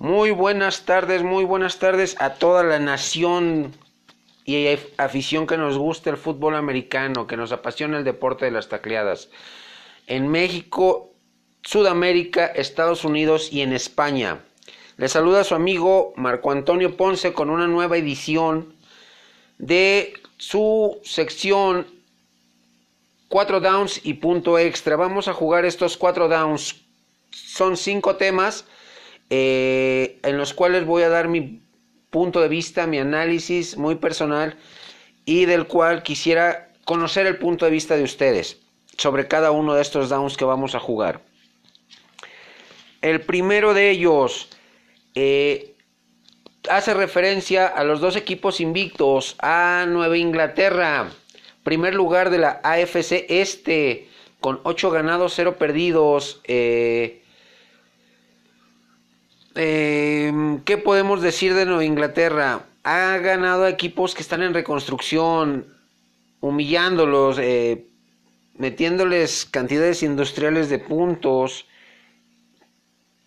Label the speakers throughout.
Speaker 1: Muy buenas tardes, muy buenas tardes a toda la nación y afición que nos gusta el fútbol americano, que nos apasiona el deporte de las tacleadas. En México, Sudamérica, Estados Unidos y en España. Le saluda su amigo Marco Antonio Ponce con una nueva edición de su sección 4 downs y punto extra. Vamos a jugar estos 4 downs. Son 5 temas eh, en los cuales voy a dar mi punto de vista, mi análisis muy personal y del cual quisiera conocer el punto de vista de ustedes sobre cada uno de estos downs que vamos a jugar. El primero de ellos eh, hace referencia a los dos equipos invictos, a Nueva Inglaterra, primer lugar de la AFC Este, con 8 ganados, 0 perdidos. Eh, Em, ¿Qué podemos decir de Nueva Inglaterra? Ha ganado a equipos que están en reconstrucción, humillándolos, eh, metiéndoles cantidades industriales de puntos,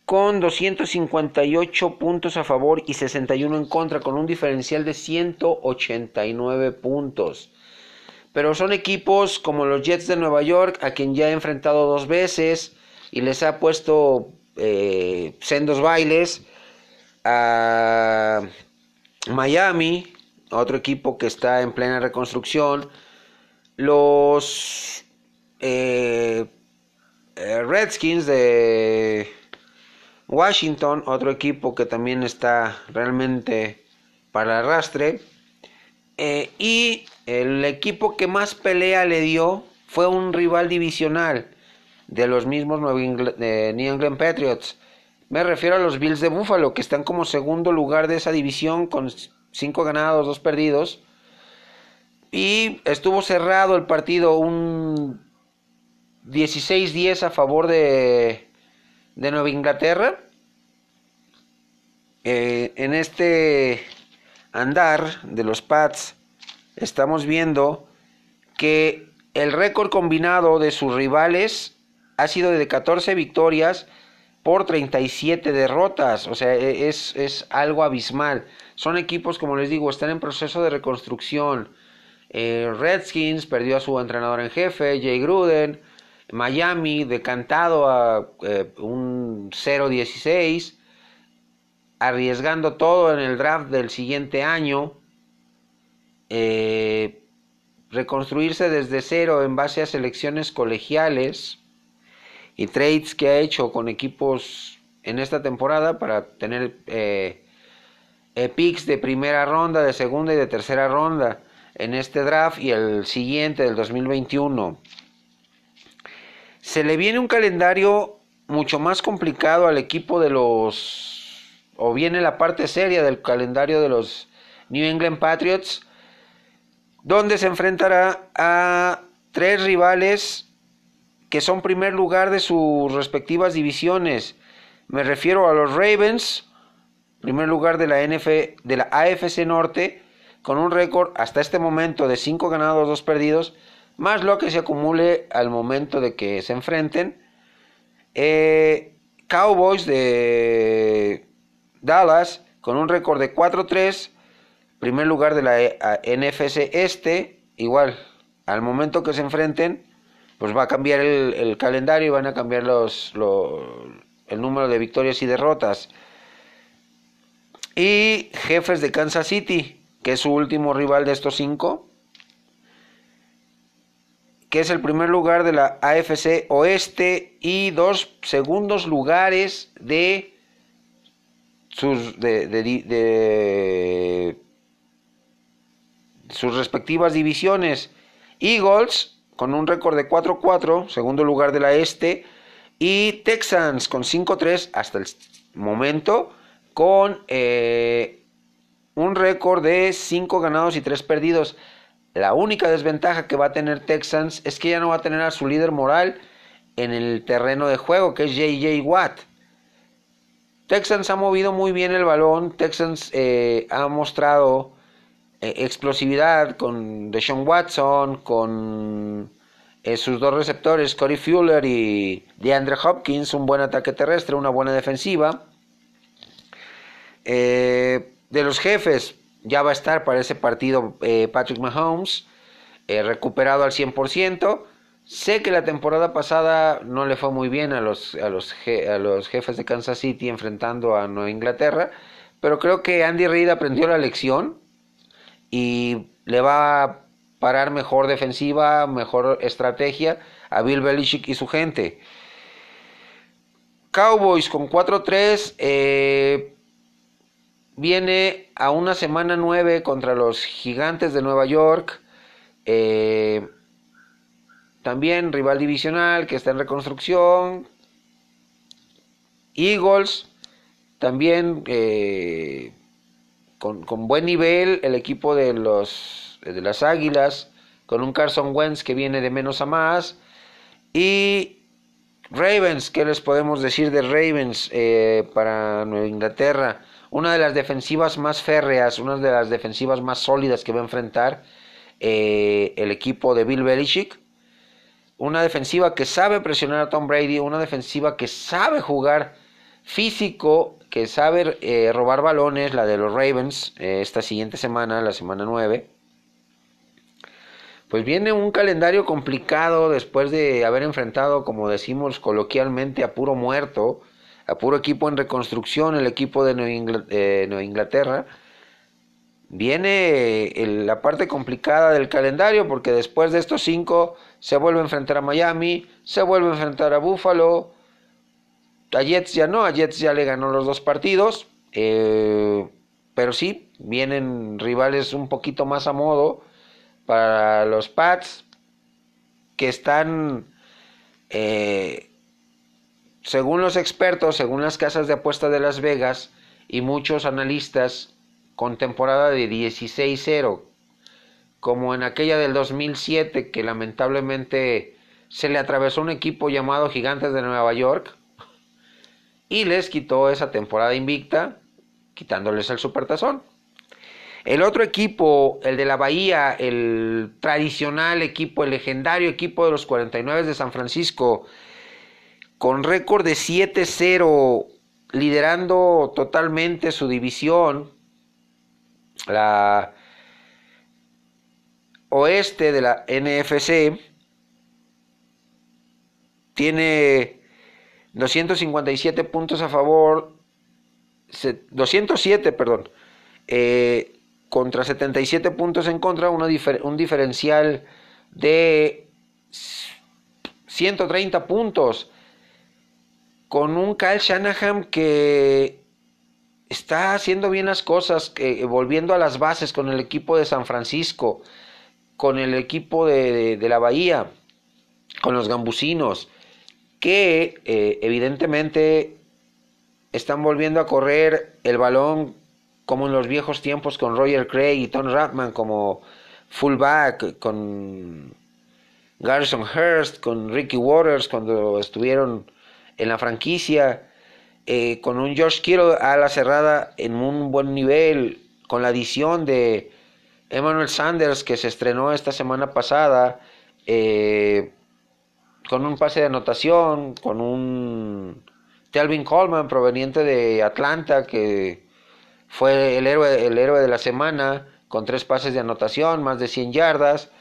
Speaker 1: con 258 puntos a favor y 61 en contra, con un diferencial de 189 puntos. Pero son equipos como los Jets de Nueva York, a quien ya he enfrentado dos veces y les ha puesto eh, sendos bailes, a Miami, otro equipo que está en plena reconstrucción, los eh, eh, Redskins de Washington, otro equipo que también está realmente para arrastre, y el equipo que más pelea le dio fue un rival divisional, de los mismos New England Patriots. Me refiero a los Bills de Buffalo, que están como segundo lugar de esa división con 5 ganados, 2 perdidos. Y estuvo cerrado el partido, un 16-10 a favor de, de Nueva Inglaterra. Eh, en este andar de los Pats estamos viendo que el récord combinado de sus rivales ha sido de 14 victorias por 37 derrotas. O sea, e, es, es algo abismal. Son equipos, como les digo, están en proceso de reconstrucción. Eh, Redskins perdió a su entrenador en jefe, Jay Gruden. Miami decantado a eh, un 0-16, arriesgando todo en el draft del siguiente año. Eh, reconstruirse desde cero en base a selecciones colegiales y trades que ha hecho con equipos en esta temporada para tener eh, eh, picks de primera ronda, de segunda y de tercera ronda en este draft y el siguiente del 2021. Se le viene un calendario mucho más complicado al equipo de los o viene la parte seria del calendario de los New England Patriots donde se enfrentará a tres rivales que son primer lugar de sus respectivas divisiones. Me refiero a los Ravens, primer lugar de la, NF, de AFC Norte, con un récord hasta este momento de 5 ganados, 2 perdidos, más lo que se acumule al momento de que se enfrenten. Eh, Cowboys de Dallas, con un récord de 4-3, primer lugar de la eh, NFC Este, igual, al momento que se enfrenten, pues va a cambiar el, calendario y van a cambiar los, el número de victorias y derrotas. Y Jefes de Kansas City, que es su último rival de estos cinco, que es el primer lugar de la AFC Oeste y dos segundos lugares de sus, de, de sus respectivas divisiones. Eagles con un récord de 4-4, segundo lugar de la este, y Texans con 5-3 hasta el momento, con eh, un récord de 5 ganados y 3 perdidos. La única desventaja que va a tener Texans es que ya no va a tener a su líder moral en el terreno de juego, que es JJ Watt. Texans ha movido muy bien el balón, Texans eh, ha mostrado explosividad con Deshaun Watson, con eh, sus dos receptores, Corey Fuller y DeAndre Hopkins, un buen ataque terrestre, una buena defensiva. Eh, de los jefes, ya va a estar para ese partido eh, Patrick Mahomes, eh, recuperado al 100%. Sé que la temporada pasada no le fue muy bien a los, a los, a los jefes de Kansas City enfrentando a Nueva Inglaterra, pero creo que Andy Reid aprendió la lección y le va a parar mejor defensiva, mejor estrategia a Bill Belichick y su gente. Cowboys con 4-3 eh, viene a una semana 9 contra los gigantes de Nueva York. Eh, también rival divisional que está en reconstrucción. Eagles, también eh, con, buen nivel el equipo de, los, de las Águilas, con un Carson Wentz que viene de menos a más. Y Ravens, ¿qué les podemos decir de Ravens eh, para Nueva Inglaterra? Una de las defensivas más férreas, una de las defensivas más sólidas que va a enfrentar eh, el equipo de Bill Belichick. Una defensiva que sabe presionar a Tom Brady, una defensiva que sabe jugar físico, que sabe eh, robar balones, la de los Ravens, esta siguiente semana, la semana 9 pues viene un calendario complicado después de haber enfrentado, como decimos coloquialmente, a puro muerto, a puro equipo en reconstrucción, el equipo de Nueva Inglaterra. Viene la parte complicada del calendario porque después de estos cinco se vuelve a enfrentar a Miami, se vuelve a enfrentar a Buffalo, a Jets ya no, a Jets ya le ganó los dos partidos, eh, pero sí, vienen rivales un poquito más a modo para los Pats que están, eh, según los expertos, según las casas de apuestas de Las Vegas y muchos analistas, con temporada de 16-0, como en aquella del 2007 que lamentablemente se le atravesó un equipo llamado Gigantes de Nueva York y les quitó esa temporada invicta, quitándoles el supertazón. El otro equipo, el de la Bahía, el tradicional equipo, el legendario equipo de los 49 de San Francisco, con récord de 7-0, liderando totalmente su división, la oeste de la NFC, tiene 257 puntos a favor, 207, perdón, eh, contra 77 puntos en contra, un diferencial de 130 puntos. Con un Kyle Shanahan que está haciendo bien las cosas, volviendo a las bases con el equipo de San Francisco, con el equipo de, la Bahía, con los gambusinos, que eh, evidentemente están volviendo a correr el balón como en los viejos tiempos con Roger Craig y Tom Ratman como fullback, con Garrison Hurst, con Ricky Waters cuando estuvieron en la franquicia, eh, con un George Kittle a la cerrada en un buen nivel, con la adición de Emmanuel Sanders que se estrenó esta semana pasada, eh, con un pase de anotación, con un Telvin Coleman proveniente de Atlanta que fue el héroe, el héroe de la semana con tres pases de anotación, más de 100 yardas.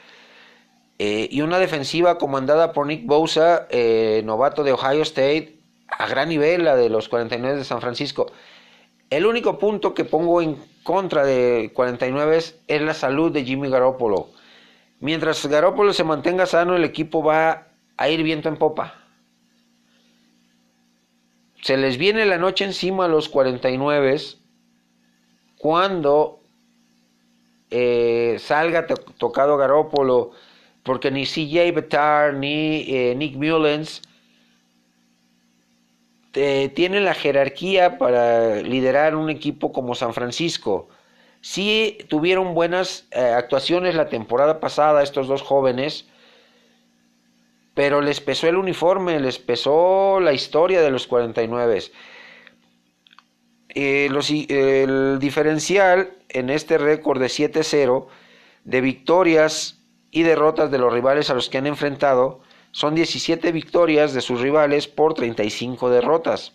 Speaker 1: Eh, y una defensiva comandada por Nick Bosa, eh, novato de Ohio State, a gran nivel, la de los 49 de San Francisco. El único punto que pongo en contra de 49 es la salud de Jimmy Garoppolo. Mientras Garoppolo se mantenga sano, el equipo va a ir viento en popa. Se les viene la noche encima a los 49 cuando eh, salga tocado Garópolo, porque ni CJ Betar ni eh, Nick Mullens eh, tienen la jerarquía para liderar un equipo como San Francisco. Sí tuvieron buenas actuaciones la temporada pasada estos dos jóvenes, pero les pesó el uniforme, les pesó la historia de los 49. Eh, el diferencial en este récord de 7-0 de victorias y derrotas de los rivales a los que han enfrentado son 17 victorias de sus rivales por 35 derrotas.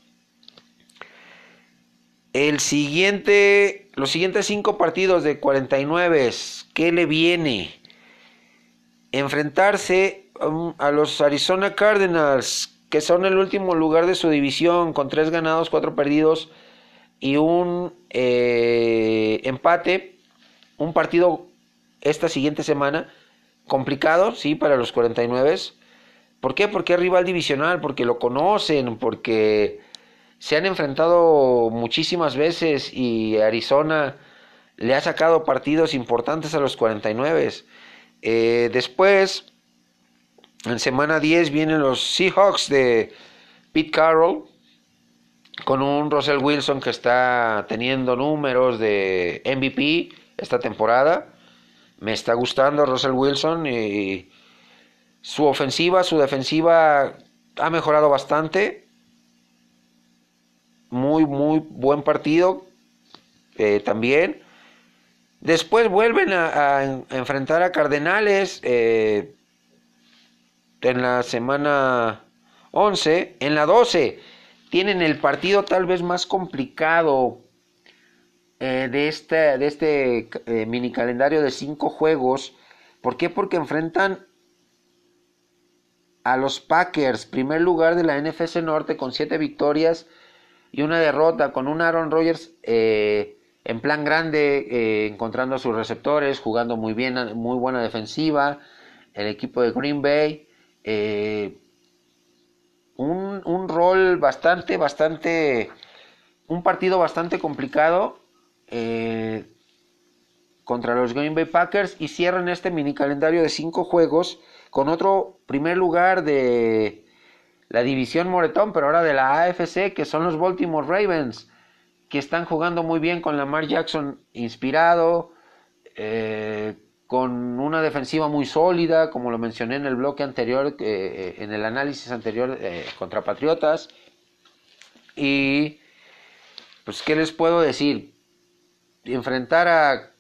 Speaker 1: El siguiente, los siguientes cinco partidos de 49, ¿qué le viene? Enfrentarse a los Arizona Cardinals, que son el último lugar de su división, con tres ganados, cuatro perdidos y un eh, empate. Un partido esta siguiente semana complicado, sí, para los 49. ¿Por qué? Porque es rival divisional, porque lo conocen, porque se han enfrentado muchísimas veces y Arizona le ha sacado partidos importantes a los 49. Eh, después, en semana 10 vienen los Seahawks de Pete Carroll con un Russell Wilson que está teniendo números de MVP esta temporada. Me está gustando Russell Wilson y su ofensiva, su defensiva ha mejorado bastante muy, muy buen partido eh, también. Después vuelven a, enfrentar a Cardenales eh, en la semana 11. En la 12 tienen el partido tal vez más complicado eh, de este, de este mini calendario de cinco juegos. ¿Por qué? Porque enfrentan a los Packers, primer lugar de la NFC Norte con siete victorias y una derrota con un Aaron Rodgers eh, en plan grande, eh, encontrando a sus receptores, jugando muy bien, muy buena defensiva, el equipo de Green Bay, eh, un, un, rol bastante, bastante, un partido bastante complicado contra los Green Bay Packers y cierran este mini calendario de cinco juegos con otro primer lugar de la división Moretón, pero ahora de la AFC, que son los Baltimore Ravens, que están jugando muy bien con Lamar Jackson inspirado, eh, con una defensiva muy sólida, como lo mencioné en el bloque anterior, eh, en el análisis anterior eh, contra Patriotas. Y, pues, ¿qué les puedo decir? Enfrentar a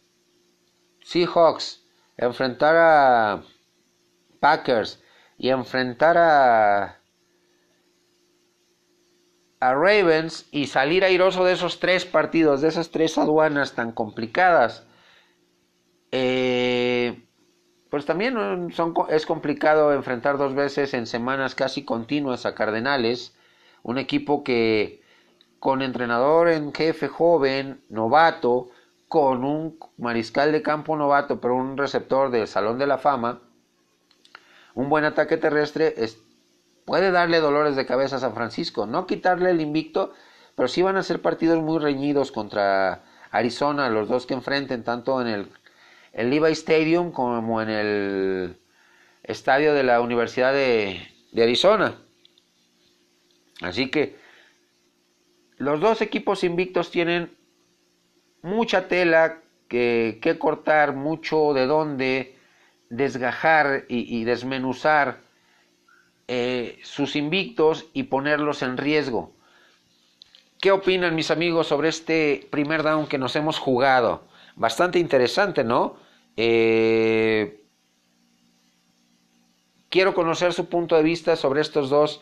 Speaker 1: Seahawks, enfrentar a Packers y enfrentar a a Ravens y salir airoso de esos tres partidos, de esas tres aduanas tan complicadas, eh, pues también son, es complicado enfrentar dos veces en semanas casi continuas a Cardenales, un equipo que con entrenador en jefe joven, novato, con un mariscal de campo novato, pero un receptor del Salón de la Fama, un buen ataque terrestre, puede darle dolores de cabeza a San Francisco. No quitarle el invicto, pero sí van a ser partidos muy reñidos contra Arizona, los dos que enfrenten, tanto en el, el Levi Stadium como en el estadio de la Universidad de, Arizona. Así que los dos equipos invictos tienen mucha tela que, cortar, mucho de dónde desgajar y desmenuzar eh, sus invictos y ponerlos en riesgo. ¿Qué opinan mis amigos sobre este primer down que nos hemos jugado? Bastante interesante, ¿no? Eh, quiero conocer su punto de vista sobre estos dos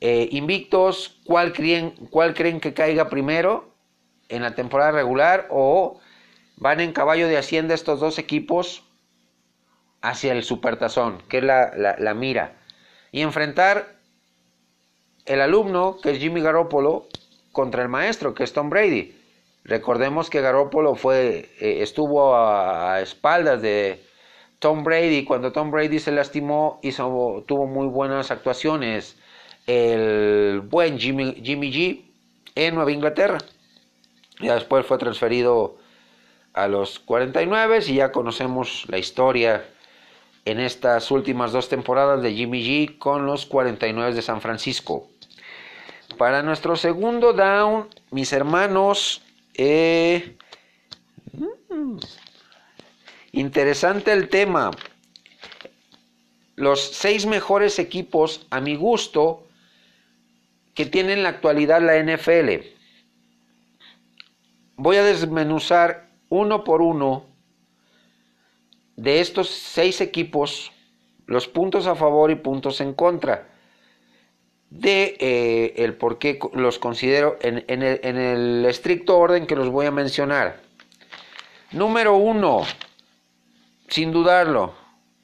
Speaker 1: eh, invictos. ¿Cuál creen, ¿Cuál creen que caiga primero en la temporada regular? ¿O van en caballo de hacienda estos dos equipos hacia el supertazón, que es la, la mira? y enfrentar el alumno, que es Jimmy Garoppolo, contra el maestro, que es Tom Brady. Recordemos que Garoppolo fue, eh, estuvo a, espaldas de Tom Brady. Cuando Tom Brady se lastimó, hizo, tuvo muy buenas actuaciones. El buen Jimmy, Jimmy G en Nueva Inglaterra. Ya después fue transferido a los 49 y ya conocemos la historia en estas últimas dos temporadas de Jimmy G con los 49 de San Francisco. Para nuestro segundo down, mis hermanos, eh, interesante el tema. Los seis mejores equipos, a mi gusto, que tienen en la actualidad la NFL. Voy a desmenuzar uno por uno de estos seis equipos los puntos a favor y puntos en contra. De eh, el por qué los considero en, el, en el estricto orden que los voy a mencionar. Número uno, sin dudarlo,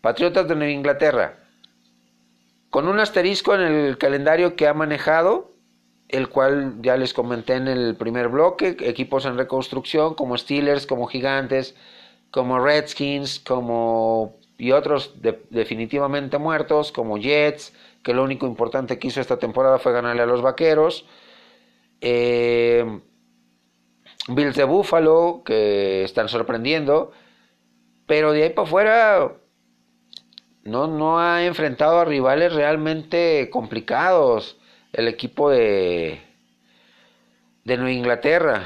Speaker 1: Patriotas de Nueva Inglaterra. Con un asterisco en el calendario que ha manejado, el cual ya les comenté en el primer bloque, equipos en reconstrucción como Steelers, como Gigantes, como Redskins, como y otros definitivamente muertos, como Jets, que lo único importante que hizo esta temporada fue ganarle a los Vaqueros. Eh, Bills de Buffalo, que están sorprendiendo. Pero de ahí para afuera no, no ha enfrentado a rivales realmente complicados. El equipo de, de Nueva Inglaterra.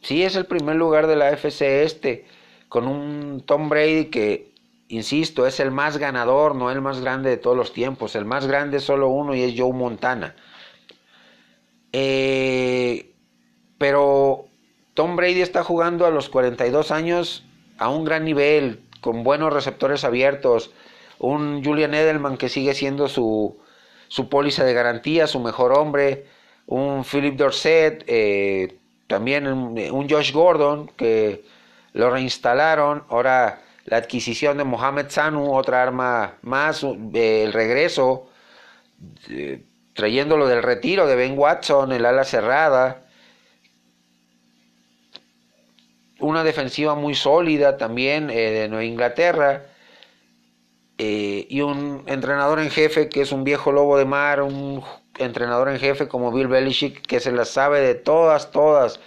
Speaker 1: Sí, es el primer lugar de la FC este. Con un Tom Brady que insisto, es el más ganador, no el más grande de todos los tiempos. El más grande es solo uno y es Joe Montana. Eh, pero Tom Brady está jugando a los 42 años a un gran nivel, con buenos receptores abiertos. Un Julian Edelman que sigue siendo su, su póliza de garantía, su mejor hombre. Un Philip Dorset, eh, también un Josh Gordon que lo reinstalaron. Ahora la adquisición de Mohamed Sanu, otra arma más, el regreso, trayéndolo del retiro de Ben Watson, el ala cerrada, una defensiva muy sólida también eh, de Nueva Inglaterra, eh, y un entrenador en jefe que es un viejo lobo de mar, un entrenador en jefe como Bill Belichick que se las sabe de todas, todas,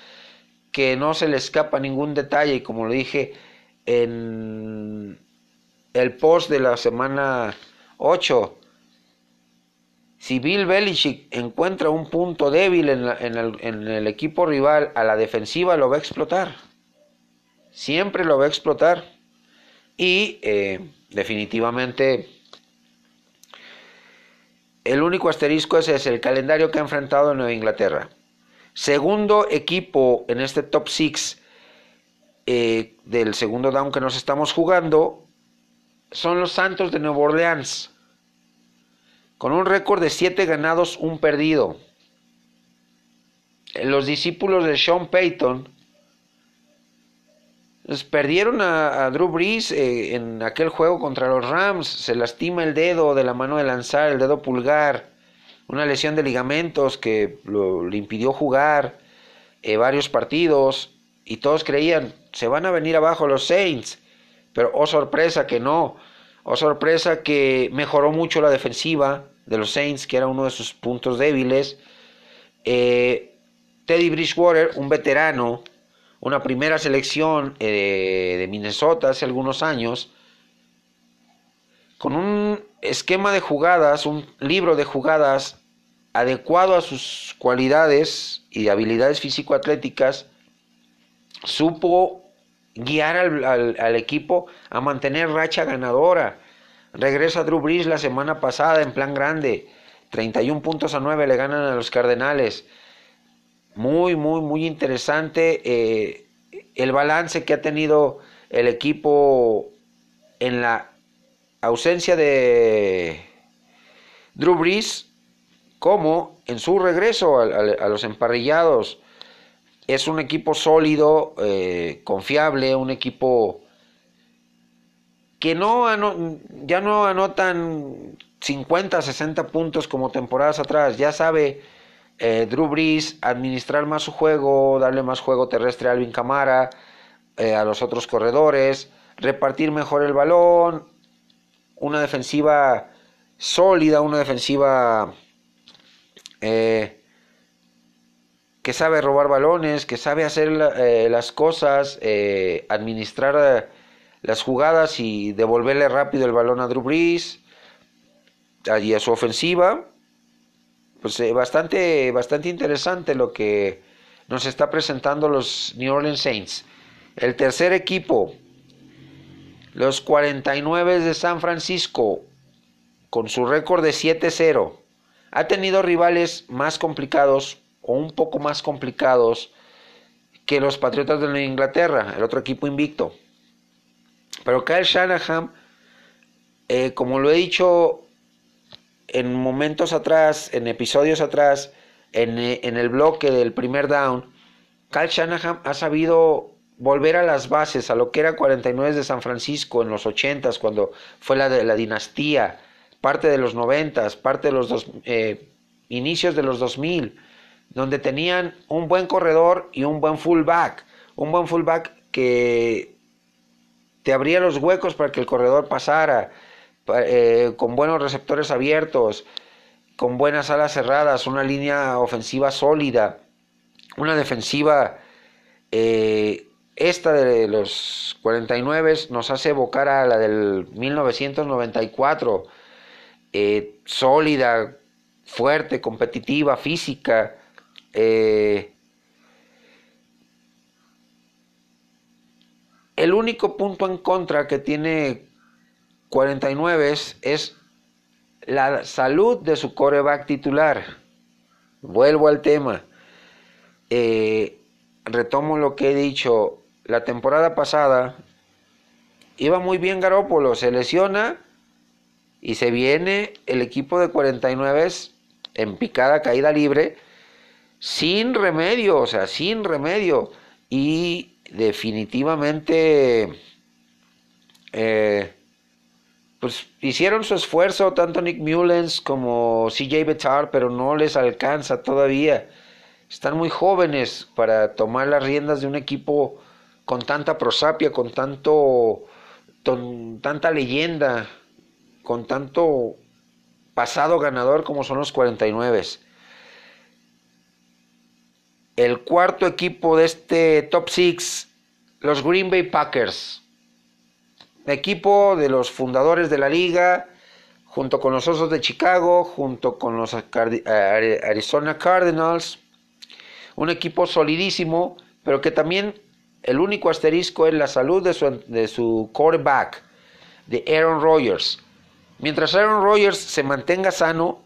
Speaker 1: que no se le escapa ningún detalle. Y como lo dije, en el post de la semana 8, si Bill Belichick encuentra un punto débil en, el, equipo rival a la defensiva, lo va a explotar. Siempre lo va a explotar. Y eh, definitivamente el único asterisco ese es el calendario que ha enfrentado en Nueva Inglaterra. Segundo equipo en este top 6 eh, del segundo down que nos estamos jugando son los Santos de Nueva Orleans, con un récord de 7 ganados, un perdido. Los discípulos de Sean Payton pues, perdieron a, Drew Brees eh, en aquel juego contra los Rams. Se lastima el dedo de la mano de lanzar, el dedo pulgar. Una lesión de ligamentos que lo, le impidió jugar eh, varios partidos. Y todos creían, se van a venir abajo los Saints. Pero oh sorpresa que no. Oh sorpresa que mejoró mucho la defensiva de los Saints, que era uno de sus puntos débiles. Eh, Teddy Bridgewater, un veterano, una primera selección eh, de Minnesota hace algunos años, con un esquema de jugadas, un libro de jugadas adecuado a sus cualidades y habilidades físico-atléticas, supo guiar al, equipo a mantener racha ganadora. Regresa Drew Brees la semana pasada en plan grande. 31 puntos a 9 le ganan a los Cardenales. Muy, muy, muy interesante eh, el balance que ha tenido el equipo en la ausencia de Drew Brees como en su regreso a los emparrillados es un equipo sólido, eh, confiable, un equipo que no ya no anotan 50, 60 puntos como temporadas atrás. Ya sabe eh, Drew Brees administrar más su juego, darle más juego terrestre a Alvin Camara, eh, a los otros corredores, repartir mejor el balón, una defensiva sólida, una defensiva que sabe robar balones, que sabe hacer eh, las cosas, eh, administrar eh, las jugadas y devolverle rápido el balón a Drew Brees y a su ofensiva. Pues bastante, bastante interesante lo que nos está presentando los New Orleans Saints. El tercer equipo, los 49 de San Francisco, con su récord de 7-0, ha tenido rivales más complicados o un poco más complicados que los Patriotas de Inglaterra, el otro equipo invicto. Pero Kyle Shanahan, eh, como lo he dicho en momentos atrás, en episodios atrás, en, en el bloque del primer down, Kyle Shanahan ha sabido volver a las bases, a lo que era 49 de San Francisco en los 80s, cuando fue la de la dinastía, parte de los 90s, parte de los dos, eh, inicios de los 2000, donde tenían un buen corredor y un buen fullback, un buen fullback que te abría los huecos para que el corredor pasara, eh, con buenos receptores abiertos, con buenas alas cerradas, una línea ofensiva sólida, una defensiva eh, esta de los 49 nos hace evocar a la del 1994, eh, sólida, fuerte, competitiva, física. Eh, el único punto en contra que tiene 49 es la salud de su coreback titular. Vuelvo al tema. Eh, retomo lo que he dicho la temporada pasada iba muy bien Garópolo, se lesiona y se viene el equipo de 49 en picada caída libre sin remedio, o sea, sin remedio. Y definitivamente, eh, pues hicieron su esfuerzo tanto Nick Mullens como CJ Betar, pero no les alcanza todavía. Están muy jóvenes para tomar las riendas de un equipo con tanta prosapia, con tanto, con tanta leyenda, con tanto pasado ganador como son los 49. El cuarto equipo de este top 6, los Green Bay Packers. Equipo de los fundadores de la liga, junto con los Osos de Chicago, junto con los Arizona Cardinals. Un equipo solidísimo, pero que también el único asterisco es la salud de su, de su quarterback, de Aaron Rodgers. Mientras Aaron Rodgers se mantenga sano,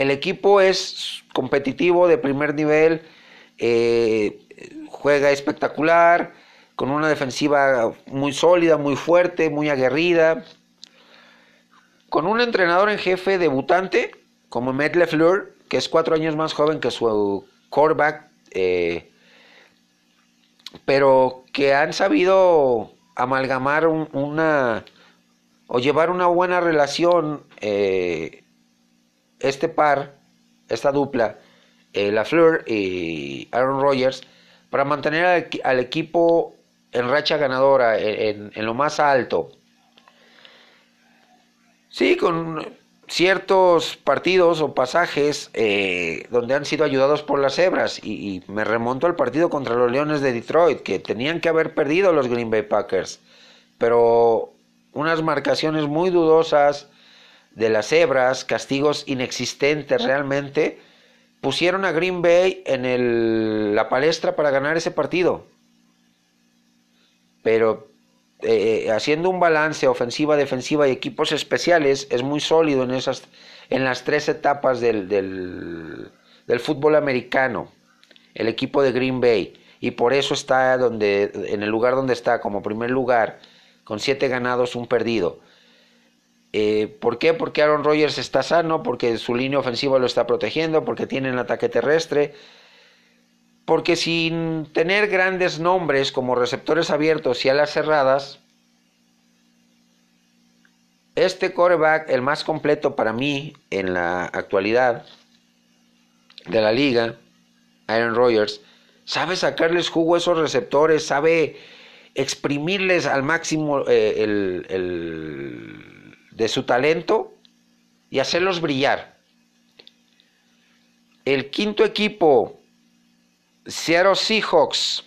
Speaker 1: el equipo es competitivo de primer nivel, eh, juega espectacular, con una defensiva muy sólida, muy fuerte, muy aguerrida, con un entrenador en jefe debutante como Matt LeFleur, que es cuatro años más joven que su quarterback eh, pero que han sabido amalgamar una o llevar una buena relación eh, este par, esta dupla, eh, La Fleur y Aaron Rodgers, para mantener al, equipo en racha ganadora, en, lo más alto. Sí, con ciertos partidos o pasajes eh, donde han sido ayudados por las hebras y, me remonto al partido contra los Leones de Detroit que tenían que haber perdido los Green Bay Packers pero unas marcaciones muy dudosas de las hebras castigos inexistentes realmente pusieron a Green Bay en la palestra para ganar ese partido pero eh, haciendo un balance ofensiva, defensiva y equipos especiales, es muy sólido en, esas, en las tres etapas del, del, del fútbol americano, el equipo de Green Bay. Y por eso está donde, en el lugar donde está, como primer lugar, con siete ganados, un perdido. Eh, ¿Por qué? Porque Aaron Rodgers está sano, porque su línea ofensiva lo está protegiendo, porque tienen ataque terrestre, porque sin tener grandes nombres como receptores abiertos y alas cerradas, este coreback, el más completo para mí en la actualidad de la liga, Aaron Rodgers, sabe sacarles jugo a esos receptores, sabe exprimirles al máximo eh, de su talento y hacerlos brillar. El quinto equipo Seattle Seahawks.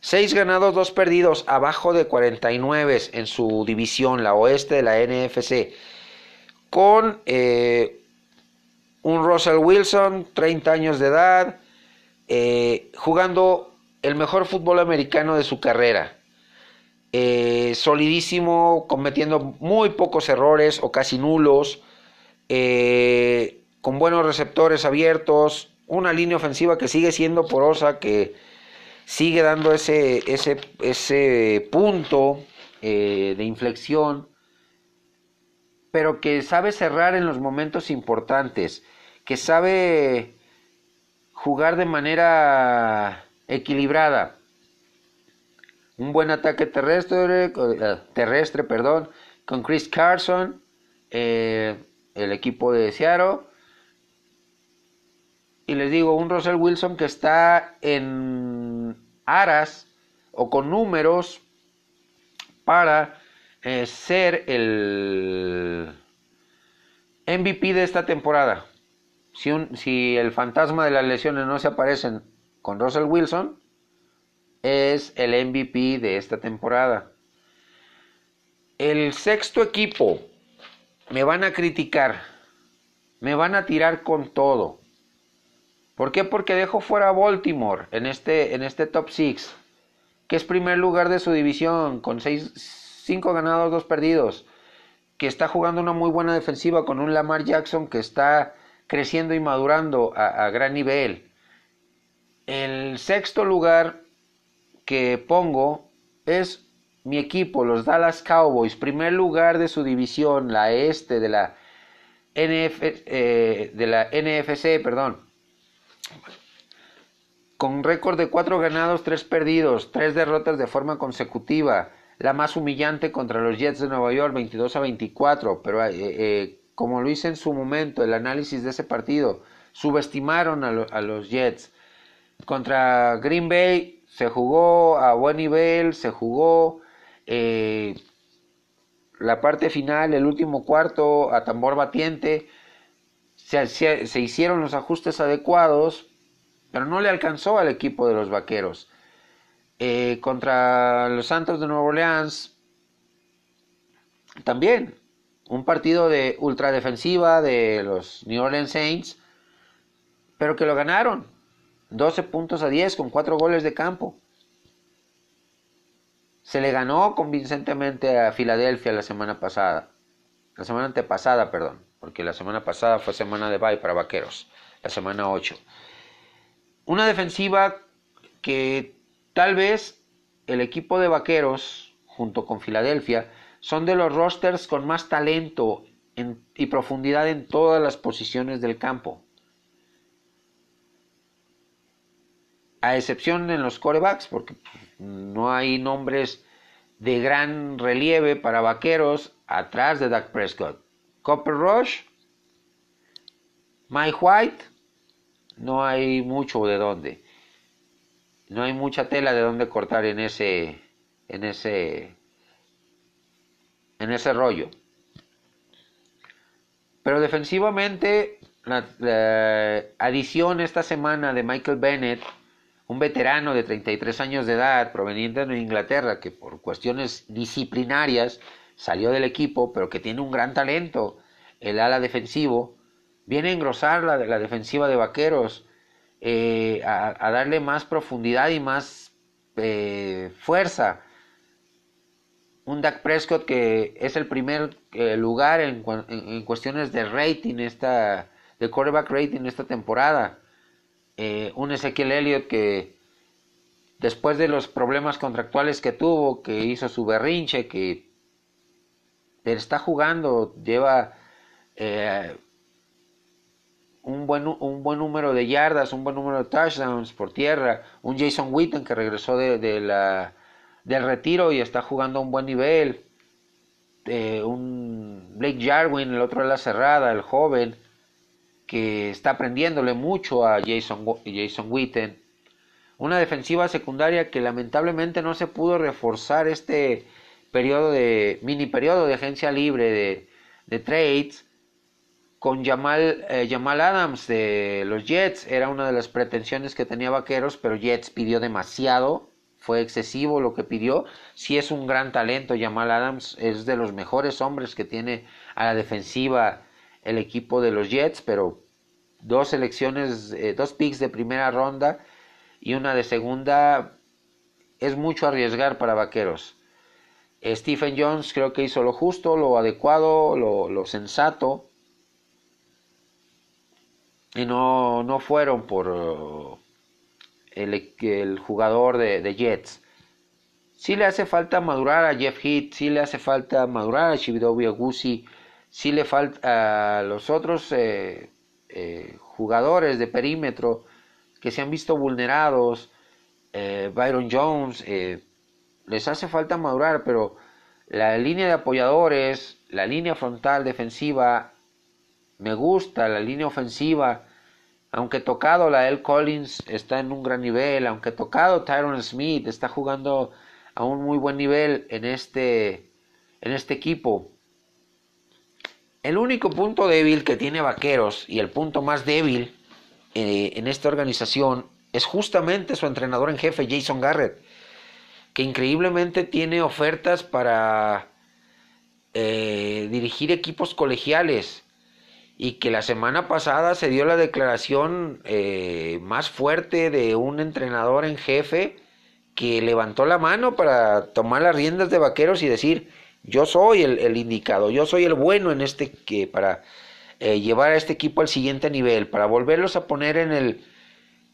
Speaker 1: 6 ganados, 2 perdidos, abajo de 49 en su división, la oeste de la NFC. Con eh, un Russell Wilson, 30 años de edad, eh, jugando el mejor fútbol americano de su carrera. Eh, solidísimo, cometiendo muy pocos errores o casi nulos, con buenos receptores abiertos, una línea ofensiva que sigue siendo porosa, que sigue dando ese, ese, ese punto eh, de inflexión pero que sabe cerrar en los momentos importantes, que sabe jugar de manera equilibrada. Un buen ataque terrestre, eh, terrestre perdón, con Chris Carson, eh, el equipo de Seattle. Y les digo, un Russell Wilson que está en aras o con números para eh, ser el MVP de esta temporada. Si, si el fantasma de las lesiones no se aparecen con Russell Wilson, es el MVP de esta temporada. El sexto equipo me van a criticar, me van a tirar con todo. ¿Por qué? Porque dejo fuera a Baltimore en este, en este top 6, que es primer lugar de su división, con 5 ganados, 2 perdidos, que está jugando una muy buena defensiva con un Lamar Jackson que está creciendo y madurando a, a gran nivel. El sexto lugar que pongo es mi equipo, los Dallas Cowboys, primer lugar de su división, la este de la, NF, eh, de la NFC, perdón. Con récord de 4 ganados, 3 perdidos, 3 derrotas de forma consecutiva. La más humillante contra los Jets de Nueva York, 22 a 24. Pero eh, eh, como lo hice en su momento, el análisis de ese partido, subestimaron a, a los Jets. Contra Green Bay se jugó a buen nivel, se jugó eh, la parte final, el último cuarto a tambor batiente, se, hicieron los ajustes adecuados, pero no le alcanzó al equipo de los Vaqueros. Eh, contra los Santos de Nueva Orleans, también un partido de ultradefensiva de los New Orleans Saints, pero que lo ganaron. 12 puntos a 10 con 4 goles de campo. Se le ganó convincentemente a Filadelfia la semana pasada. La semana antepasada, perdón. Porque la semana pasada fue semana de bye para Vaqueros. La semana 8. Una defensiva que tal vez el equipo de Vaqueros, junto con Filadelfia, son de los rosters con más talento y profundidad en todas las posiciones del campo. A excepción en los corebacks, porque no hay nombres de gran relieve para vaqueros atrás de Dak Prescott. Copper Rush, Mike White, no hay mucho de dónde. No hay mucha tela de dónde cortar en ese en ese en ese rollo. Pero defensivamente la adición esta semana de Michael Bennett un veterano de 33 años de edad proveniente de Inglaterra que por cuestiones disciplinarias salió del equipo, pero que tiene un gran talento, el ala defensivo, viene a engrosar la, la defensiva de Vaqueros, eh, a, darle más profundidad y más eh, fuerza. Un Dak Prescott que es el primer eh, lugar en, en, cuestiones de rating, esta, de quarterback rating esta temporada eh, un Ezequiel Elliott que después de los problemas contractuales que tuvo, que hizo su berrinche, que está jugando, lleva eh, un, buen, un buen número de yardas, un buen número de touchdowns por tierra, un Jason Witten que regresó de, la, del retiro y está jugando a un buen nivel, eh, un Blake Jarwin, el otro de la cerrada, el joven, que está aprendiéndole mucho a Jason, Jason Witten. Una defensiva secundaria que lamentablemente no se pudo reforzar este periodo de mini periodo de agencia libre de, trades con Jamal, eh, Jamal Adams de los Jets. Era una de las pretensiones que tenía Vaqueros, pero Jets pidió demasiado. Fue excesivo lo que pidió. Si es un gran talento, Jamal Adams es de los mejores hombres que tiene a la defensiva el equipo de los Jets, pero dos selecciones, eh, dos picks de primera ronda y una de segunda es mucho arriesgar para Vaqueros. Stephen Jones creo que hizo lo justo, lo adecuado, lo, sensato. Y no, no fueron por uh, el, jugador de, Jets. Sí le hace falta madurar a Jeff Heath, sí le hace falta madurar a Chividowi Agusi, sí le falta a los otros eh, eh, jugadores de perímetro que se han visto vulnerados, eh, Byron Jones, les hace falta madurar, pero la línea de apoyadores, la línea frontal defensiva, me gusta, la línea ofensiva, aunque tocado la L. Collins está en un gran nivel, aunque tocado Tyron Smith está jugando a un muy buen nivel en este, en este equipo. El único punto débil que tiene Vaqueros y el punto más débil eh, en esta organización es justamente su entrenador en jefe, Jason Garrett, que increíblemente tiene ofertas para eh, dirigir equipos colegiales y que la semana pasada se dio la declaración eh, más fuerte de un entrenador en jefe que levantó la mano para tomar las riendas de vaqueros y decir yo soy el, indicado, yo soy el bueno en este que para eh, llevar a este equipo al siguiente nivel, para volverlos a poner en el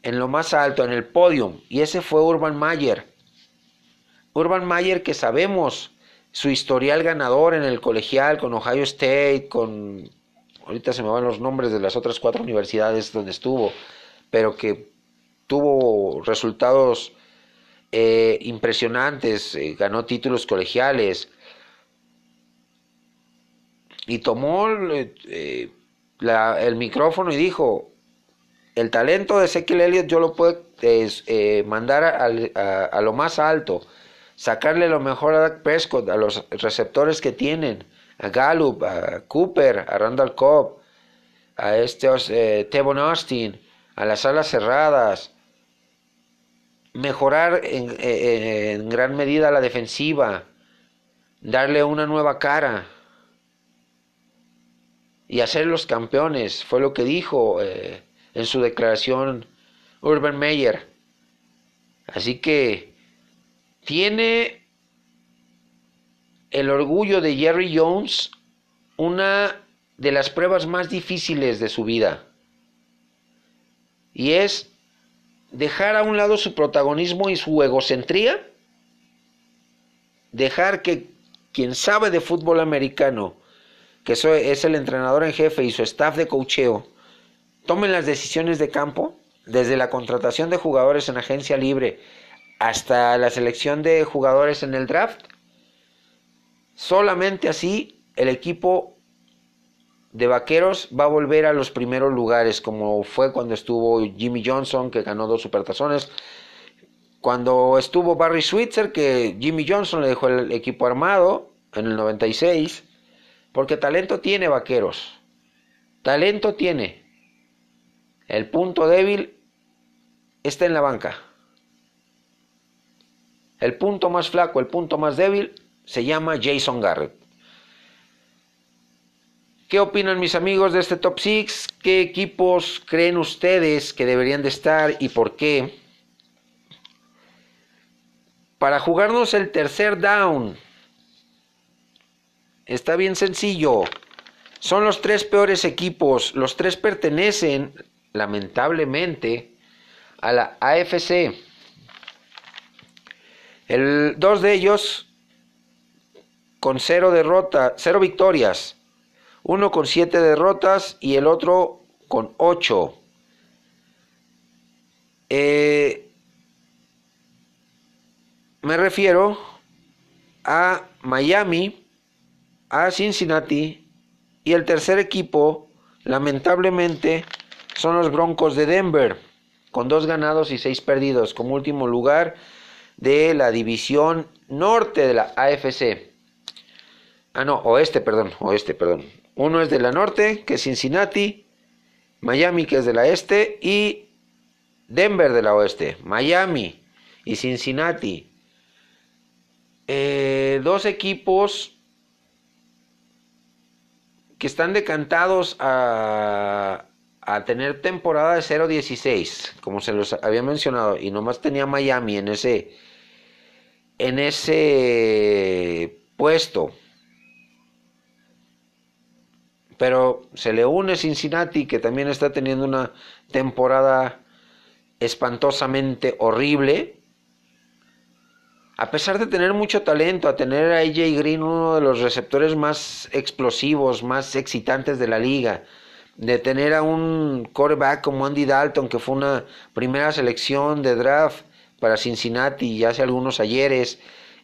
Speaker 1: en lo más alto, en el podium, y ese fue Urban Mayer. Urban Mayer que sabemos su historial ganador en el colegial con Ohio State, con ahorita se me van los nombres de las otras cuatro universidades donde estuvo, pero que tuvo resultados eh, impresionantes, eh, ganó títulos colegiales y tomó eh, el micrófono y dijo, el talento de Ezekiel Elliott yo lo puedo mandar a, lo más alto, sacarle lo mejor a Dak Prescott, a los receptores que tienen, a Gallup, a Cooper, a Randall Cobb, a este eh, Tevon Austin, a las alas cerradas, mejorar en, gran medida la defensiva, darle una nueva cara y hacer los campeones, fue lo que dijo eh, en su declaración Urban Meyer. Así que tiene el orgullo de Jerry Jones una de las pruebas más difíciles de su vida. Y es dejar a un lado su protagonismo y su egocentría, dejar que quien sabe de fútbol americano, que es el entrenador en jefe y su staff de cocheo, tomen las decisiones de campo, desde la contratación de jugadores en agencia libre hasta la selección de jugadores en el draft, Solamente así el equipo de Vaqueros va a volver a los primeros lugares, como fue cuando estuvo Jimmy Johnson, que ganó dos supertazones. Cuando estuvo Barry Switzer, que Jimmy Johnson le dejó el equipo armado en el 96, porque talento tiene Vaqueros. Talento tiene. El punto débil está en la banca. El punto más flaco, el punto más débil se llama Jason Garrett. ¿Qué opinan mis amigos de este top 6? ¿Qué equipos creen ustedes que deberían de estar y por qué? Para jugarnos el tercer down. Está bien sencillo. Son los tres peores equipos. Los tres pertenecen, lamentablemente, a la AFC. El, dos de ellos con cero derrotas, cero victorias, uno con siete derrotas y el otro con ocho. Eh, me refiero a Miami, a Cincinnati y el tercer equipo, lamentablemente, son los Broncos de Denver, con dos ganados y seis perdidos, como último lugar de la división norte de la AFC. Ah, no, oeste, perdón, oeste, perdón. Uno es de la norte, que es Cincinnati, Miami, que es de la este, y Denver de la oeste. Miami y Cincinnati. Eh, dos equipos que están decantados a, a tener temporada de 0-16, como se los había mencionado, y nomás tenía Miami en ese, en ese puesto. Pero se le une Cincinnati, que también está teniendo una temporada espantosamente horrible. A pesar de tener mucho talento, a tener a AJ Green uno de los receptores más explosivos, más excitantes de la liga, de tener a un quarterback como Andy Dalton, que fue una primera selección de draft para Cincinnati hace algunos ayeres,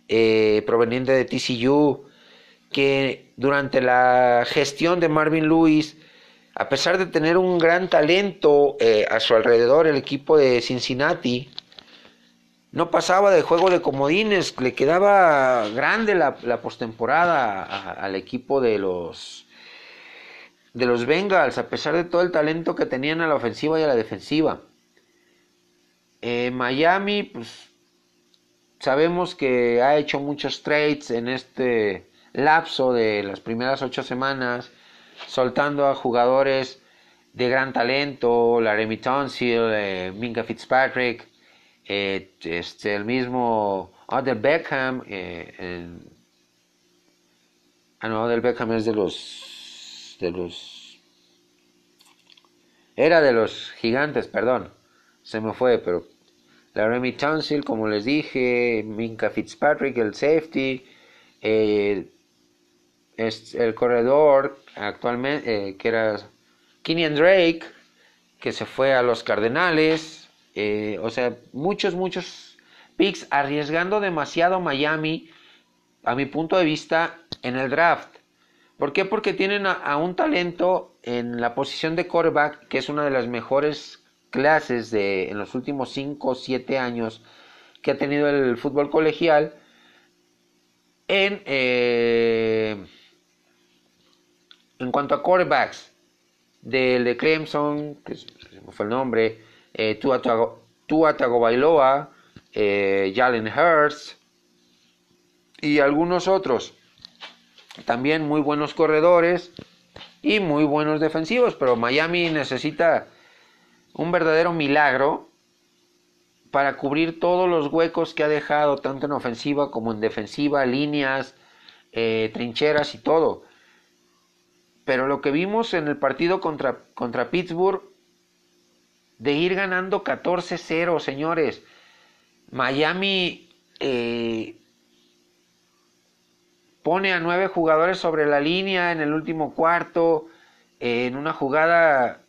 Speaker 1: eh, proveniente de TCU, que durante la gestión de Marvin Lewis, a pesar de tener un gran talento eh, a su alrededor, el equipo de Cincinnati, no pasaba de juego de comodines, le quedaba grande la, postemporada al equipo de los de los Bengals, a pesar de todo el talento que tenían a la ofensiva y a la defensiva. Eh, Miami, pues sabemos que ha hecho muchos trades en este lapso de las primeras ocho semanas, soltando a jugadores de gran talento, Laremy Tonsil, eh, Minka Fitzpatrick, eh, este, el mismo Odell Beckham, eh, ah no, Odell Beckham es de los, de los, era de los gigantes, perdón, se me fue, pero la Remy Townsend, como les dije, Minka Fitzpatrick, el safety, eh, es el corredor actualmente, que era Kenyan Drake, que se fue a los Cardenales, eh, o sea, muchos, muchos picks arriesgando demasiado Miami, a mi punto de vista, en el draft. ¿Por qué? Porque tienen a, un talento en la posición de quarterback, que es una de las mejores clases de, en los últimos 5 o 7 años que ha tenido el fútbol colegial. En, eh, en cuanto a quarterbacks, del de Clemson, que fue el nombre, eh, Tua, Tagovailoa, eh, Jalen Hurts y algunos otros. También muy buenos corredores y muy buenos defensivos, pero Miami necesita un verdadero milagro para cubrir todos los huecos que ha dejado, tanto en ofensiva como en defensiva, líneas, eh, trincheras y todo. Pero lo que vimos en el partido contra, contra Pittsburgh de ir ganando 14-0, señores. Miami eh, pone a nueve jugadores sobre la línea en el último cuarto, en una jugada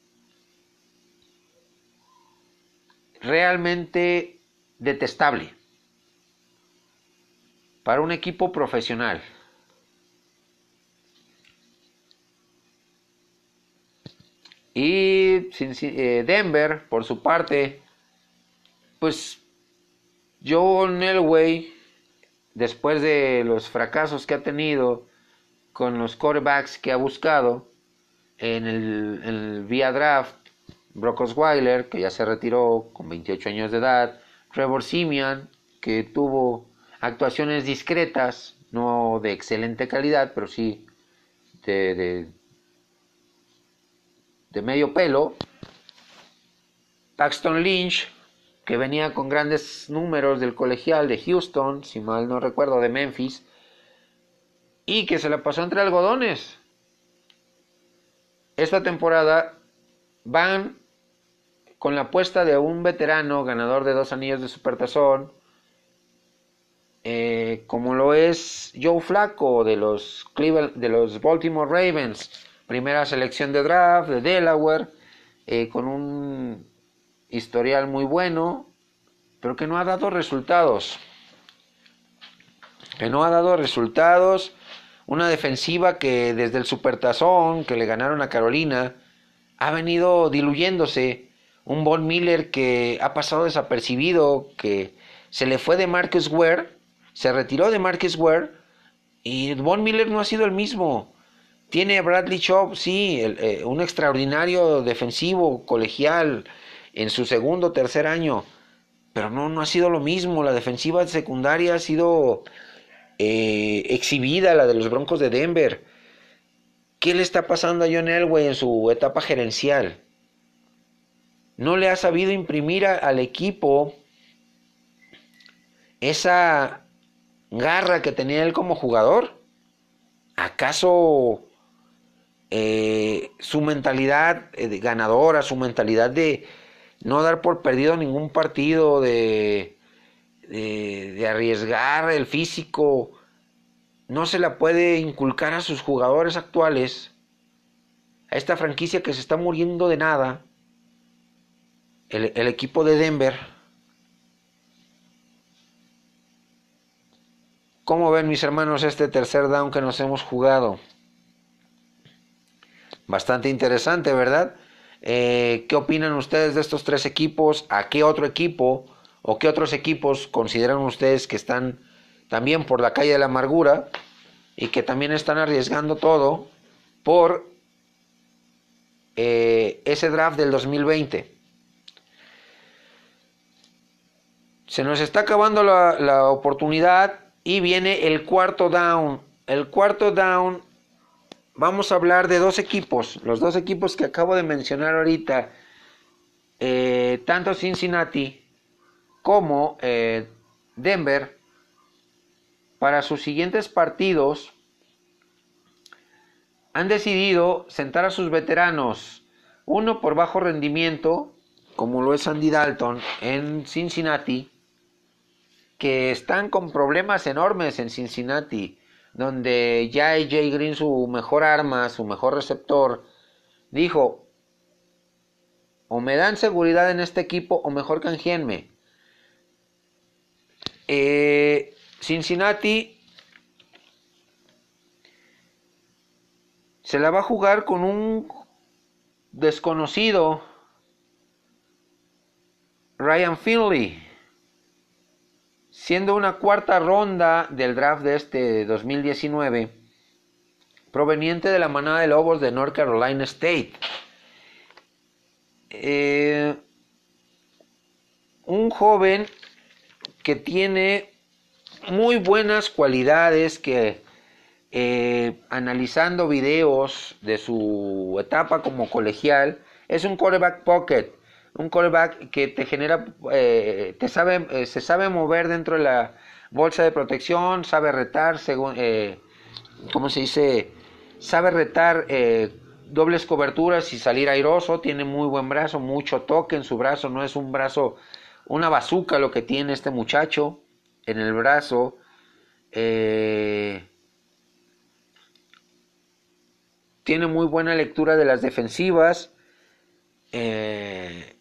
Speaker 1: realmente detestable para un equipo profesional. Y eh, Denver, por su parte, pues Joe Elway, después de los fracasos que ha tenido con los quarterbacks que ha buscado en el, vía draft, Brock Osweiler, que ya se retiró con 28 años de edad, Trevor Simeon, que tuvo actuaciones discretas, no de excelente calidad, pero sí de medio pelo, Paxton Lynch, que venía con grandes números del colegial de Houston, si mal no recuerdo, de Memphis, y que se la pasó entre algodones. Esta temporada van con la apuesta de un veterano ganador de dos anillos de supertazón, eh, como lo es Joe Flacco de los, de los Baltimore Ravens primera selección de draft de Delaware, eh, con un historial muy bueno, pero que no ha dado resultados. Que no ha dado resultados. Una defensiva que desde el Supertazón, que le ganaron a Carolina, ha venido diluyéndose. Un Von Miller que ha pasado desapercibido, que se le fue de Marcus Ware, se retiró de Marcus Ware, y Von Miller no ha sido el mismo. Tiene Bradley Chop, sí, eh, un extraordinario defensivo colegial en su segundo o tercer año, pero no, no ha sido lo mismo. La defensiva secundaria ha sido eh, exhibida, la de los Broncos de Denver. ¿Qué le está pasando a John Elway en su etapa gerencial? No le ha sabido imprimir al equipo esa garra que tenía él como jugador. ¿Acaso eh, su mentalidad eh, ganadora, su mentalidad de no dar por perdido ningún partido, de, de, arriesgar el físico, no se la puede inculcar a sus jugadores actuales, a esta franquicia que se está muriendo de nada, el, el equipo de Denver. ¿Cómo ven mis hermanos este tercer down que nos hemos jugado? Bastante interesante, ¿verdad? Eh, ¿Qué opinan ustedes de estos tres equipos? ¿A qué otro equipo o qué otros equipos consideran ustedes que están también por la calle de la amargura y que también están arriesgando todo por eh, ese draft del 2020? Se nos está acabando la, la oportunidad y viene el cuarto down. El cuarto down vamos a hablar de dos equipos, los dos equipos que acabo de mencionar ahorita, eh, tanto Cincinnati como eh, Denver, para sus siguientes partidos han decidido sentar a sus veteranos, uno por bajo rendimiento, como lo es Andy Dalton en Cincinnati, que están con problemas enormes en Cincinnati donde ya AJ Green, su mejor arma, su mejor receptor, dijo, o me dan seguridad en este equipo o mejor canjeenme. Eh, Cincinnati se la va a jugar con un desconocido, Ryan Finley siendo una cuarta ronda del draft de este 2019, proveniente de la manada de lobos de North Carolina State. Eh, un joven que tiene muy buenas cualidades que eh, analizando videos de su etapa como colegial es un quarterback pocket un quarterback que te genera, eh, eh, se sabe mover dentro de la bolsa de protección, sabe retar, según, eh, ¿cómo se dice? Sabe retar dobles coberturas y salir airoso, tiene muy buen brazo, mucho toque en su brazo, no es un brazo, una bazuca lo que tiene este muchacho en el brazo. tiene muy buena lectura de las defensivas. Eh,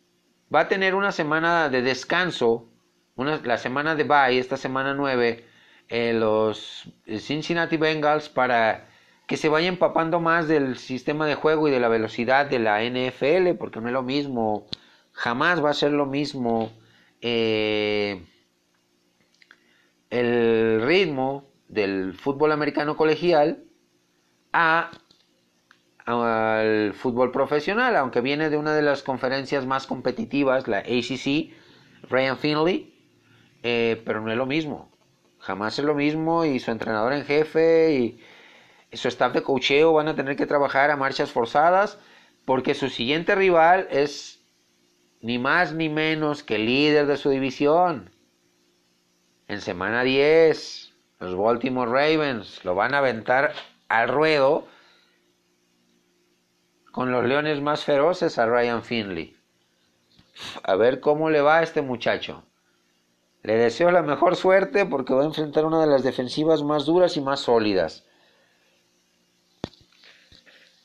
Speaker 1: va a tener una semana de descanso, una, la semana de bye, esta semana 9, eh, los Cincinnati Bengals para que se vaya empapando más del sistema de juego y de la velocidad de la NFL, porque no es lo mismo, jamás va a ser lo mismo eh, el ritmo del fútbol americano colegial a al fútbol profesional, aunque viene de una de las conferencias más competitivas, la ACC, Ryan Finley, eh, pero no es lo mismo. Jamás es lo mismo y su entrenador en jefe y, su staff de cocheo van a tener que trabajar a marchas forzadas porque su siguiente rival es ni más ni menos que el líder de su división. En semana 10, los Baltimore Ravens lo van a aventar al ruedo con los leones más feroces a Ryan Finley. A ver cómo le va a este muchacho. Le deseo la mejor suerte porque va a enfrentar una de las defensivas más duras y más sólidas.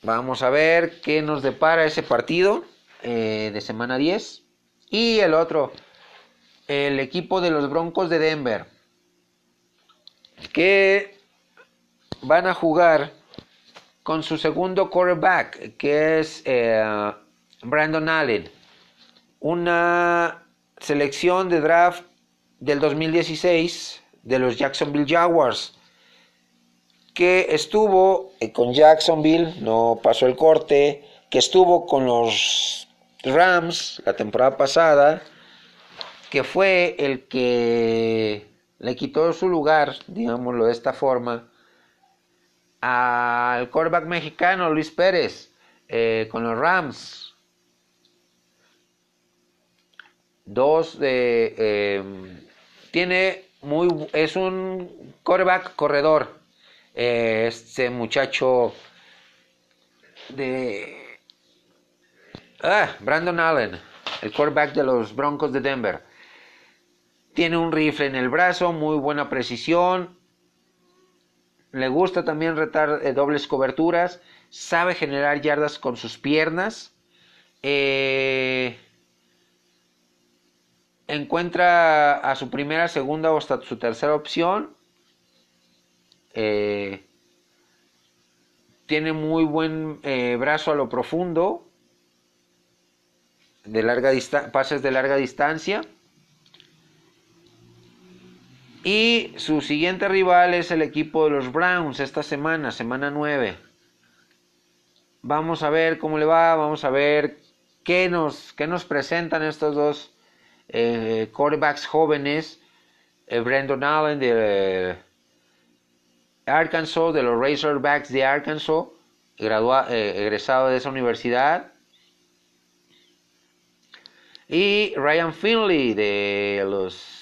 Speaker 1: Vamos a ver qué nos depara ese partido eh, de semana 10. Y el otro, el equipo de los Broncos de Denver, que van a jugar con su segundo quarterback, que es eh, Brandon Allen. Una selección de draft del 2016 de los Jacksonville Jaguars, que estuvo eh, con Jacksonville, no pasó el corte, que estuvo con los Rams la temporada pasada, que fue el que le quitó su lugar, digámoslo de esta forma, al quarterback mexicano Luis Pérez eh, con los Rams. Dos de em, tiene muy es un quarterback corredor. Eh, este muchacho de ah, Brandon Allen, el quarterback de los Broncos de Denver. Tiene un rifle en el brazo, muy buena precisión. Le gusta también retar eh, dobles coberturas. Sabe generar yardas con sus piernas. Eh, encuentra a su primera, segunda o hasta su tercera opción. Eh, tiene muy buen brazo a lo profundo. De larga pases de larga distancia. Y su siguiente rival es el equipo de los Browns esta semana, semana 9. Vamos a ver cómo le va, vamos a ver qué nos, qué nos presentan estos dos eh, quarterbacks jóvenes. Eh, Brandon Allen de Arkansas, de los Razorbacks de Arkansas, eh, egresado de esa universidad. Y Ryan Finley de los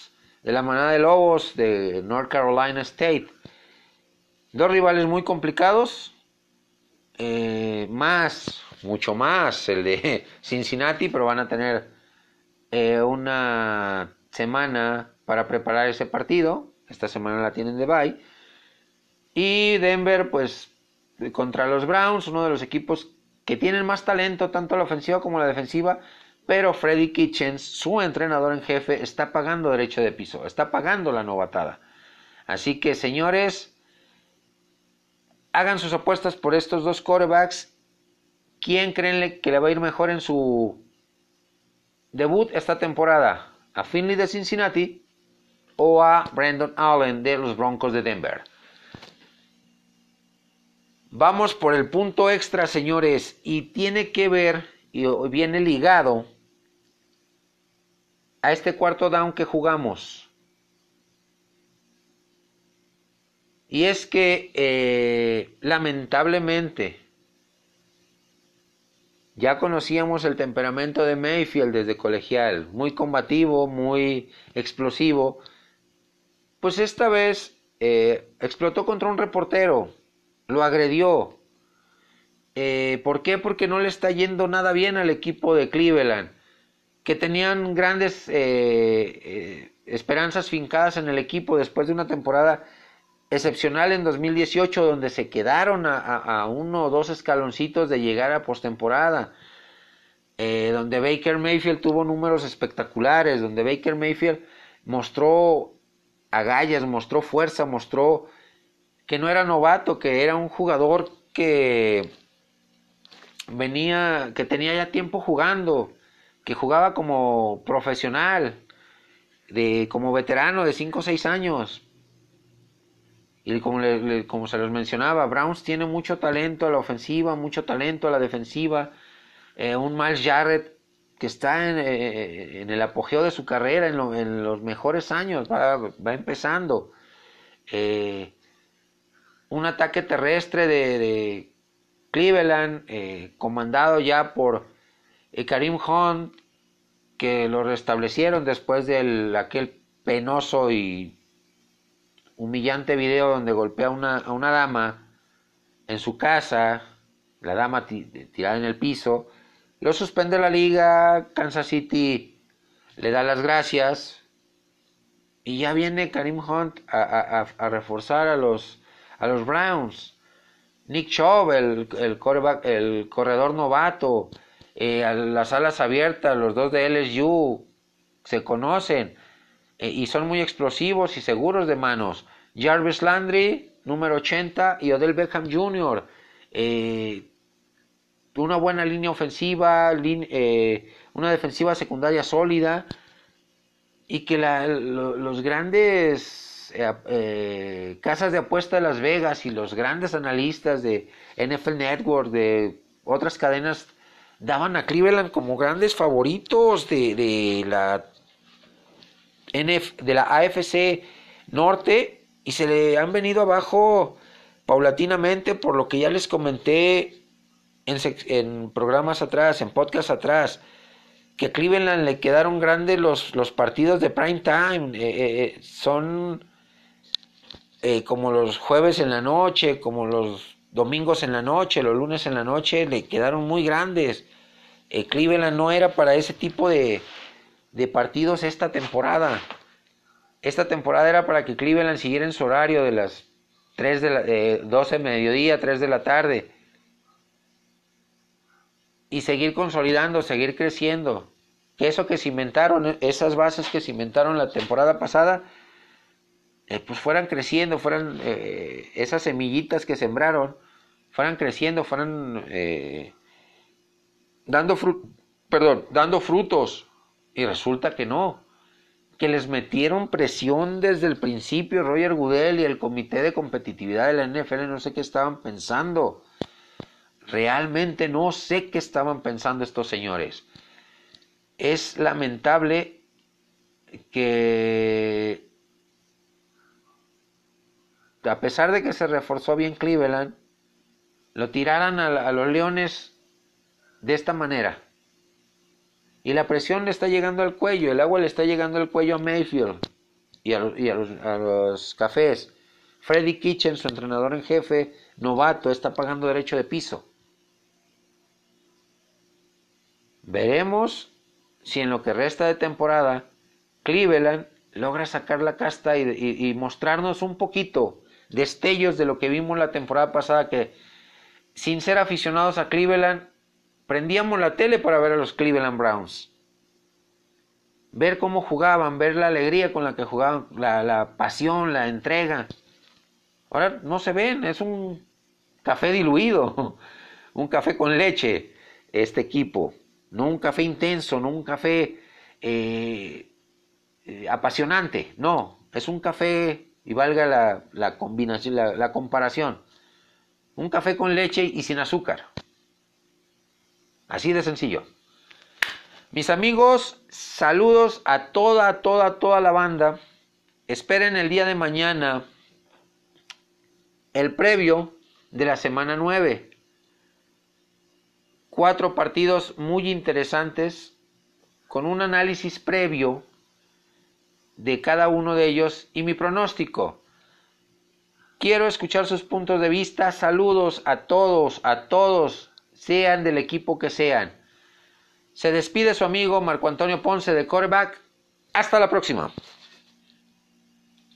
Speaker 1: de la manada de lobos de North Carolina State. Dos rivales muy complicados, eh, más, mucho más el de Cincinnati, pero van a tener eh, una semana para preparar ese partido. Esta semana la tienen de bye. Y Denver, pues, contra los Browns, uno de los equipos que tienen más talento, tanto la ofensiva como la defensiva, pero Freddy Kitchens, su entrenador en jefe, está pagando derecho de piso, está pagando la novatada. Así que, señores, hagan sus apuestas por estos dos quarterbacks. ¿Quién creen que le va a ir mejor en su debut esta temporada? ¿A Finley de Cincinnati o a Brandon Allen de los Broncos de Denver? Vamos por el punto extra, señores, y tiene que ver, y viene ligado a este cuarto down que jugamos. Y es que eh, lamentablemente ya conocíamos el temperamento de Mayfield desde colegial, muy combativo, muy explosivo. Pues esta vez eh, explotó contra un reportero, lo agredió. Eh, ¿Por qué? Porque no le está yendo nada bien al equipo de Cleveland que tenían grandes eh, eh, esperanzas fincadas en el equipo después de una temporada excepcional en 2018 donde se quedaron a, uno o dos escaloncitos de llegar a postemporada. Eh, donde Baker Mayfield tuvo números espectaculares, donde Baker Mayfield mostró agallas, mostró fuerza, mostró que no era novato, que era un jugador que venía, que tenía ya tiempo jugando, que jugaba como profesional, de, como veterano de 5 o 6 años. Y como, como se los mencionaba, Browns tiene mucho talento a la ofensiva, mucho talento a la defensiva. Eh, un Miles Jarrett que está en, eh, en, el apogeo de su carrera, en, en los mejores años, va, va empezando. Eh, un ataque terrestre de Cleveland, comandado ya por Karim Hunt, que lo restablecieron después de aquel penoso y humillante video donde golpea a una, a una dama en su casa, la dama tirada en el piso, lo suspende la liga, Kansas City le da las gracias y ya viene Karim Hunt a, reforzar a los, a los Browns. Nick Chubb, el, el, el corredor novato, eh, las alas abiertas, los dos de LSU se conocen eh, y son muy explosivos y seguros de manos. Jarvis Landry, número 80, y Odell Beckham Jr. Eh, una buena línea ofensiva, una defensiva secundaria sólida y que los grandes casas de apuesta de Las Vegas y los grandes analistas de NFL Network, de otras cadenas daban a Cleveland como grandes favoritos de, la NF, de la AFC Norte y se le han venido abajo paulatinamente por lo que ya les comenté en, en programas atrás, en podcast atrás, que a Cleveland le quedaron grandes los, los partidos de prime time, eh, eh, eh, son como los jueves en la noche, como los domingos en la noche, los lunes en la noche, le quedaron muy grandes. Cleveland no era para ese tipo de, partidos esta temporada. Esta temporada era para que Cleveland siguiera en su horario de las 3 de la, eh, 12 mediodía, 3 de la tarde. Y seguir consolidando, seguir creciendo. Que eso que cimentaron, esas bases que cimentaron la temporada pasada, eh, pues fueran creciendo, fueran eh, esas semillitas que sembraron, fueran creciendo, fueran dando, perdón, dando frutos. Y resulta que no, que les metieron presión desde el principio Roger Goodell y el comité de competitividad de la NFL, no sé qué estaban pensando. Realmente no sé qué estaban pensando estos señores. Es lamentable que a pesar de que se reforzó bien Cleveland, lo tiraran a, los Leones de esta manera. Y la presión le está llegando al cuello, el agua le está llegando al cuello a Mayfield y a los, cafés. Freddy Kitchen, su entrenador en jefe, novato, está pagando derecho de piso. Veremos si en lo que resta de temporada Cleveland logra sacar la casta y mostrarnos un poquito destellos de lo que vimos la temporada pasada que sin ser aficionados a Cleveland, prendíamos la tele para ver a los Cleveland Browns. Ver cómo jugaban, ver la alegría con la que jugaban, la, pasión, la entrega. Ahora no se ven, es un café diluido, un café con leche, este equipo. No un café intenso, no un café eh, eh, apasionante, no, es un café y valga la, combinación, la, comparación. Un café con leche y sin azúcar. Así de sencillo. Mis amigos, saludos a toda, toda, toda la banda. Esperen el día de mañana el previo de la semana 9. Cuatro partidos muy interesantes con un análisis previo de cada uno de ellos y mi pronóstico. Quiero escuchar sus puntos de vista. Saludos a todos, a todos, sean del equipo que sean. Se despide su amigo Marco Antonio Ponce de Coreback. Hasta la próxima.